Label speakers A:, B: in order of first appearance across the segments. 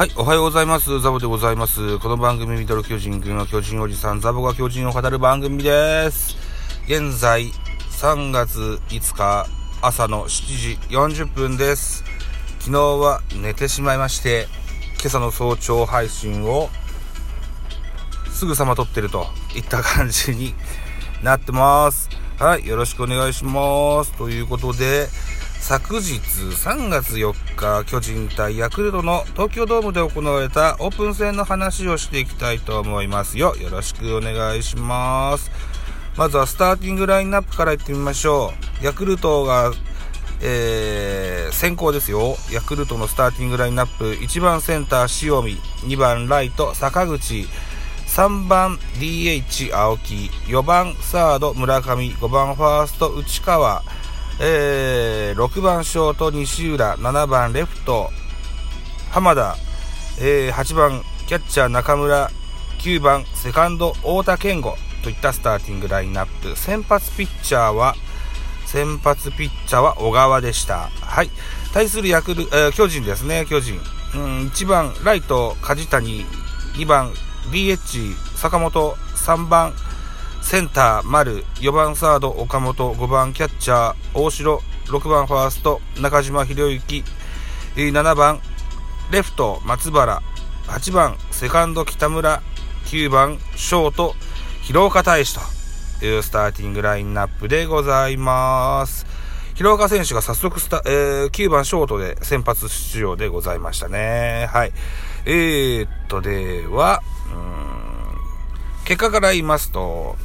A: はい、おはようございます。ザボでございます。この番組、ミドル巨人軍の巨人おじさん、ザボが巨人を語る番組です。現在、3月5日、朝の7時40分です。昨日は寝てしまいまして、今朝の早朝配信を、すぐさま撮ってるといった感じになってます。はい、よろしくお願いします。ということで、昨日3月4日、巨人対ヤクルトの東京ドームで行われたオープン戦の話をしていきたいと思いますよ。よろしくお願いします。まずはスターティングラインナップからいってみましょう。ヤクルトが、えー、先行ですよ。ヤクルトのスターティングラインナップ、1番センター塩見、2番ライト坂口、3番 DH 青木、4番サード村上、5番ファースト内川、えー、6番ショート西浦、7番レフト浜田、えー、8番キャッチャー中村、9番セカンド太田健吾といったスターティングラインナップ。先発ピッチャーは、先発ピッチャーは小川でした。はい。対するヤクル、えー、巨人ですね、巨人。うん、1番ライト梶谷、2番 DH 坂本、3番センター、丸、4番サード、岡本、5番キャッチャー、大城、6番ファースト、中島博之、7番レフト、松原、8番セカンド、北村、9番ショート、広岡大使というスターティングラインナップでございます。広岡選手が早速スタ、えー、9番ショートで先発出場でございましたね。はい。えー、っと、では、結果から言いますと、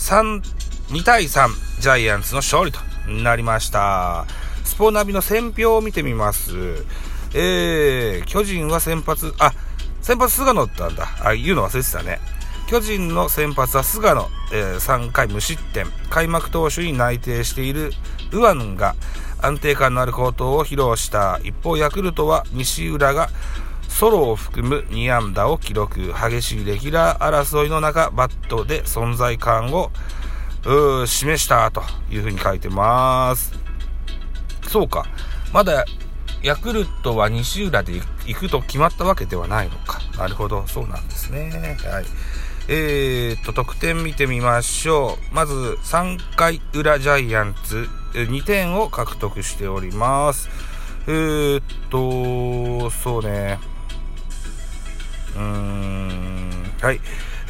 A: 3、2対3、ジャイアンツの勝利となりました。スポナビの選票を見てみます。えー、巨人は先発、あ、先発菅野だったんだ。あ、言うの忘れてたね。巨人の先発は菅野、えー、3回無失点。開幕投手に内定しているウアンが安定感のある好投を披露した。一方、ヤクルトは西浦がソロを含む2安打を記録。激しいレギュラー争いの中、バットで存在感を示したというふうに書いてます。そうか。まだヤクルトは西浦で行くと決まったわけではないのか。なるほど。そうなんですね。はい。えー、っと、得点見てみましょう。まず、3回裏ジャイアンツ、2点を獲得しております。えー、っと、そうね。うん、はい。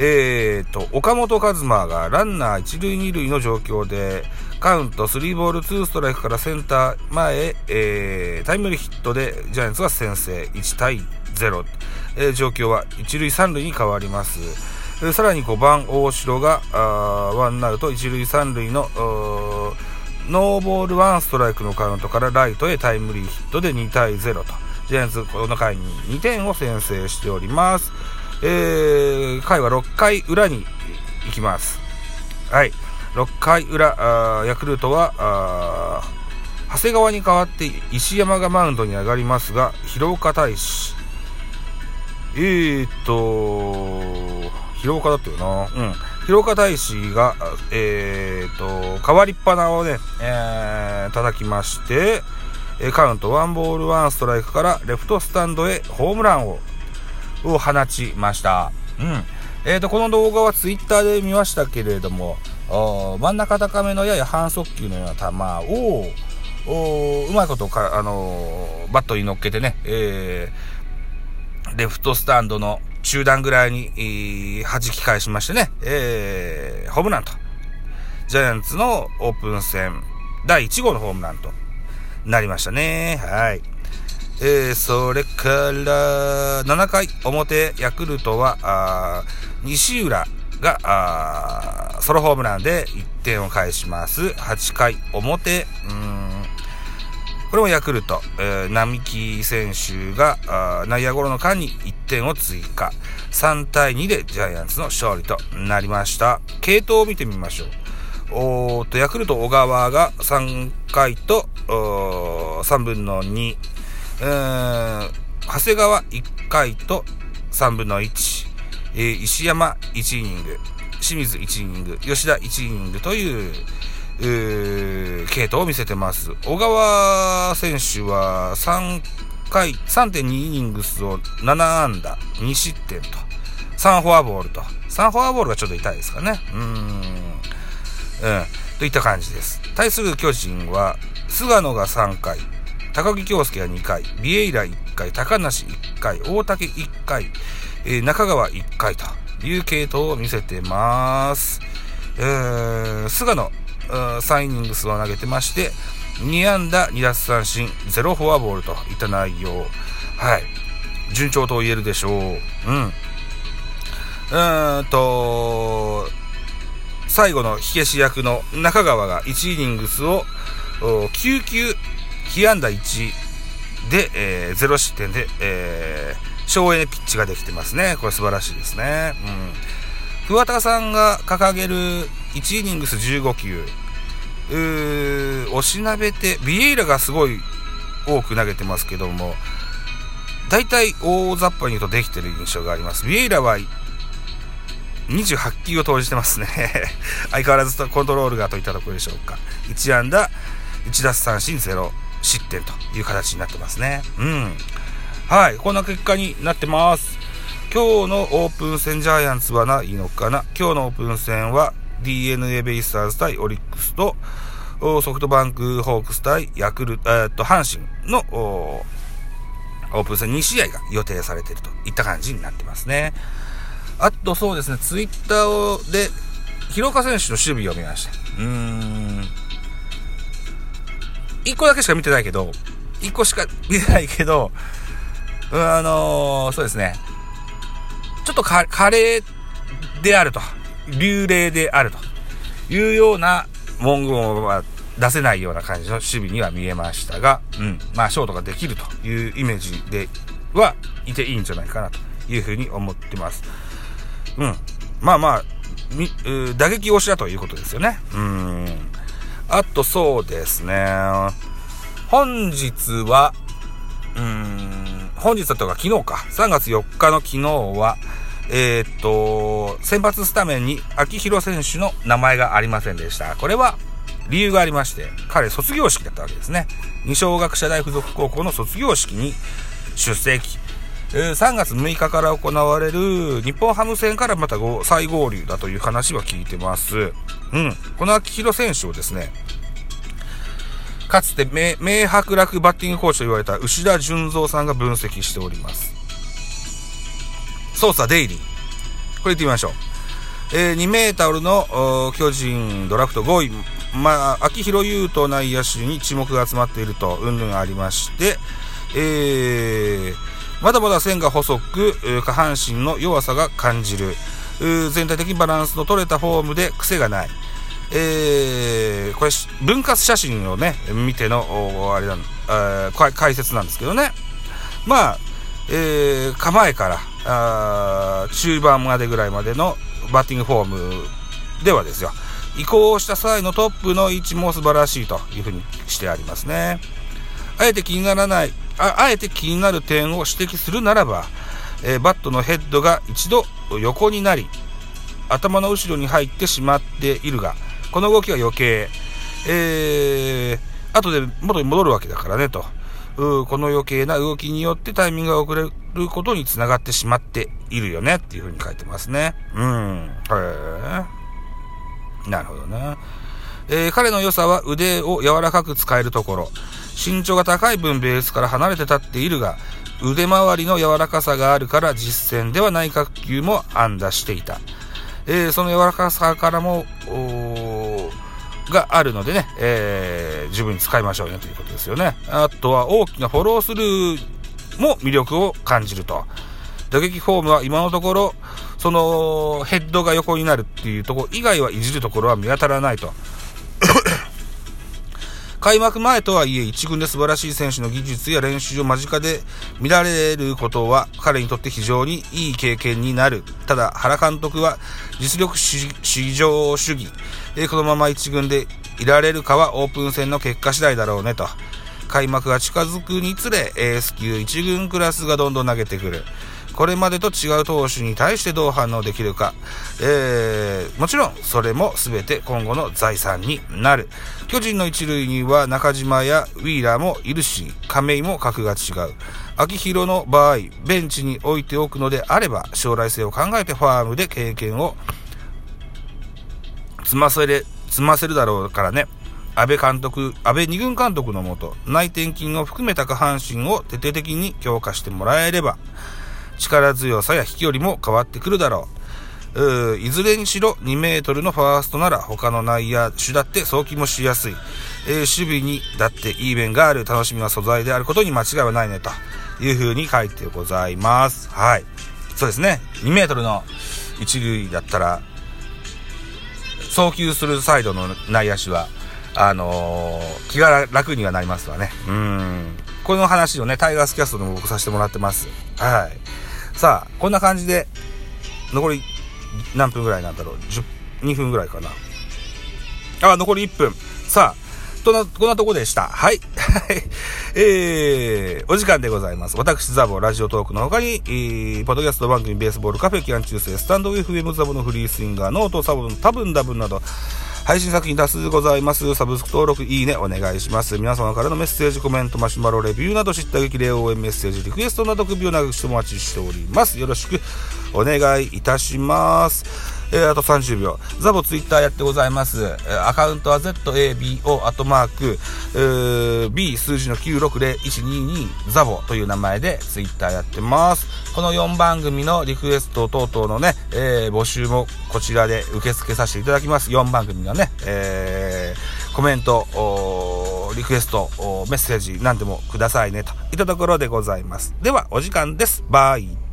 A: えーと、岡本和真がランナー1塁2塁の状況で、カウント3ボール2ストライクからセンター前へ、えー、タイムリーヒットでジャイアンツが先制1対0、えー、状況は1塁3塁に変わります。えー、さらに5番大城が、あワンアウト1塁3塁の、ノーボール1ストライクのカウントからライトへタイムリーヒットで2対0と。ジャイアンツこの回に2点を先制しております。えー、回は6回裏に行きます。はい。6回裏、ヤクルトは、長谷川に代わって石山がマウンドに上がりますが、広岡大使。えーっと、広岡だったよな。うん。広岡大使が、えーっと、変わりっぱなをね、えー、叩きまして、カウント1ボール1ストライクからレフトスタンドへホームランをを放ちました。うん。えーと、この動画はツイッターで見ましたけれども、真ん中高めのやや半速球のような球を、うまいことか、あのー、バットに乗っけてね、えー、レフトスタンドの中段ぐらいに、えー、弾き返しましてね、えー、ホームランと。ジャイアンツのオープン戦第1号のホームランとなりましたね。はい。えー、それから、7回表、ヤクルトは、あ西浦が、あソロホームランで1点を返します。8回表、うん、これもヤクルト、えー、並木選手が、あ内野ゴロの間に1点を追加。3対2でジャイアンツの勝利となりました。系統を見てみましょう。おと、ヤクルト小川が3回と、3分の2、えー、長谷川1回と3分の1、えー、石山1イニング、清水1イニング、吉田1イニングという、えー、系統を見せてます。小川選手は3回3.2イニングスを7安打、2失点と、3フォアボールと、3フォアボールがちょっと痛いですかね。うん。うん。といった感じです。対する巨人は、菅野が3回、高木京介が2回、ビエイラ1回、高梨1回、大竹1回、えー、中川1回という系統を見せてます。えー、菅野、3イニングスを投げてまして、2安打2奪三振、0フォアボールといった内容。はい。順調と言えるでしょう。うん。うーんと、最後の火消し役の中川が1イニングスを9球、被安打1で、えー、0失点で、えー、省エネピッチができてますね。これ素晴らしいですね。うん。桑田さんが掲げる1イニングス15球、うー、おしなべて、ビエイラがすごい多く投げてますけども、大体大雑把に言うとできてる印象があります。ビエイラは28球を投じてますね。相変わらずコントロールがといったところでしょうか。1安打、1奪三振0失点という形になってますね。うん。はい。こんな結果になってます。今日のオープン戦ジャイアンツはないのかな今日のオープン戦は DNA ベイスターズ対オリックスと、ソフトバンクホークス対ヤクルト、えー、と、阪神のオープン戦2試合が予定されているといった感じになってますね。あとそうですね、ツイッターで、広岡選手の守備を見ました。うーん。1個だけしか見てないけど、1個しか見てないけど、あのー、そうですね。ちょっとカレーであると。流霊であるというような文言は出せないような感じの守備には見えましたが、うん。まあ、ショートができるというイメージではいていいんじゃないかなというふうに思ってます。うん。まあまあ、打撃推しだということですよね。うん。あとそうですね。本日は、うん、本日だとか昨日か、3月4日の昨日は、えー、っと、先発スタメンに秋広選手の名前がありませんでした。これは理由がありまして、彼卒業式だったわけですね。二小学者大附属高校の卒業式に出席。え、3月6日から行われる日本ハム戦からまた再合流だという話は聞いてます。うん。この秋広選手をですね、かつて名白楽バッティングコーチと言われた牛田純三さんが分析しております。操作デイリー。これ言ってみましょう。えー、2メータルの巨人ドラフト5位、まあ、秋広優斗内野手に注目が集まっていると、うんぬんありまして、えー、まだまだ線が細く、下半身の弱さが感じる。全体的にバランスの取れたフォームで癖がない。えー、これ、分割写真をね、見ての、あれだ、えー、解説なんですけどね。まあ、えー、構えから、あ中盤までぐらいまでのバッティングフォームではですよ、移行した際のトップの位置も素晴らしいというふうにしてありますね。あえて気にならない、ああえて気になる点を指摘するならば、えー、バットのヘッドが一度横になり、頭の後ろに入ってしまっているが、この動きは余計、えー、後で元に戻るわけだからねと。この余計な動きによってタイミングが遅れることにつながってしまっているよねっていうふうに書いてますね。うん。へえ。なるほどね。えー、彼の良さは腕を柔らかく使えるところ。身長が高い分ベースから離れて立っているが、腕周りの柔らかさがあるから実戦では内角球も安打していた。えー、その柔らかさからも、があるのでね、えー、十分に使いましょうねということですよね。あとは大きなフォロースルーも魅力を感じると。打撃フォームは今のところ、そのヘッドが横になるっていうところ以外はいじるところは見当たらないと。開幕前とはいえ、一軍で素晴らしい選手の技術や練習を間近で見られることは彼にとって非常にいい経験になる。ただ、原監督は実力至上主義。えこのまま一軍でいられるかはオープン戦の結果次第だろうねと。開幕が近づくにつれ、エース級1軍クラスがどんどん投げてくる。これまでと違う投手に対してどう反応できるか。えー、もちろん、それも全て今後の財産になる。巨人の一塁には中島やウィーラーもいるし、亀井も格が違う。秋広の場合、ベンチに置いておくのであれば、将来性を考えてファームで経験を積ませれ、積ませるだろうからね。安倍監督、安倍二軍監督のもと、内転筋を含めた下半身を徹底的に強化してもらえれば、力強さや飛距離も変わってくるだろう。ういずれにしろ2メートルのファーストなら他の内野手だって送球もしやすい。えー、守備にだっていい面がある楽しみな素材であることに間違いはないねというふうに書いてございます。はい。そうですね。2メートルの一塁だったら、送球するサイドの内野手は、あのー、気が楽にはなりますわね。うん。この話をね、タイガースキャストでも僕させてもらってます。はい。さあ、こんな感じで、残り何分ぐらいなんだろう？12分ぐらいかな。あ、残り1分。さあ、とな、こんなとこでした。はい。えー、お時間でございます。私、ザボ、ラジオトークの他に、えー、ポッドキャスト番組、ベースボールカフェ、キャン中世、スタンド FM ザボのフリースインガー、ノート、サボン、多分ダブンなど、配信作品多数ございます。サブスク登録、いいね、お願いします。皆様からのメッセージ、コメント、マシュマロ、レビューなど、知った激励応援メッセージ、リクエストなど、首を長くしてお待ちしております。よろしくお願いいたします。えー、あと30秒。ザボツイッターやってございます。えー、アカウントは ZABO アットマーク、えー、B 数字の960122ザボという名前でツイッターやってます。この4番組のリクエスト等々のね、えー、募集もこちらで受け付けさせていただきます。4番組のね、えー、コメント、リクエスト、メッセージ何でもくださいねといったところでございます。では、お時間です。バイ。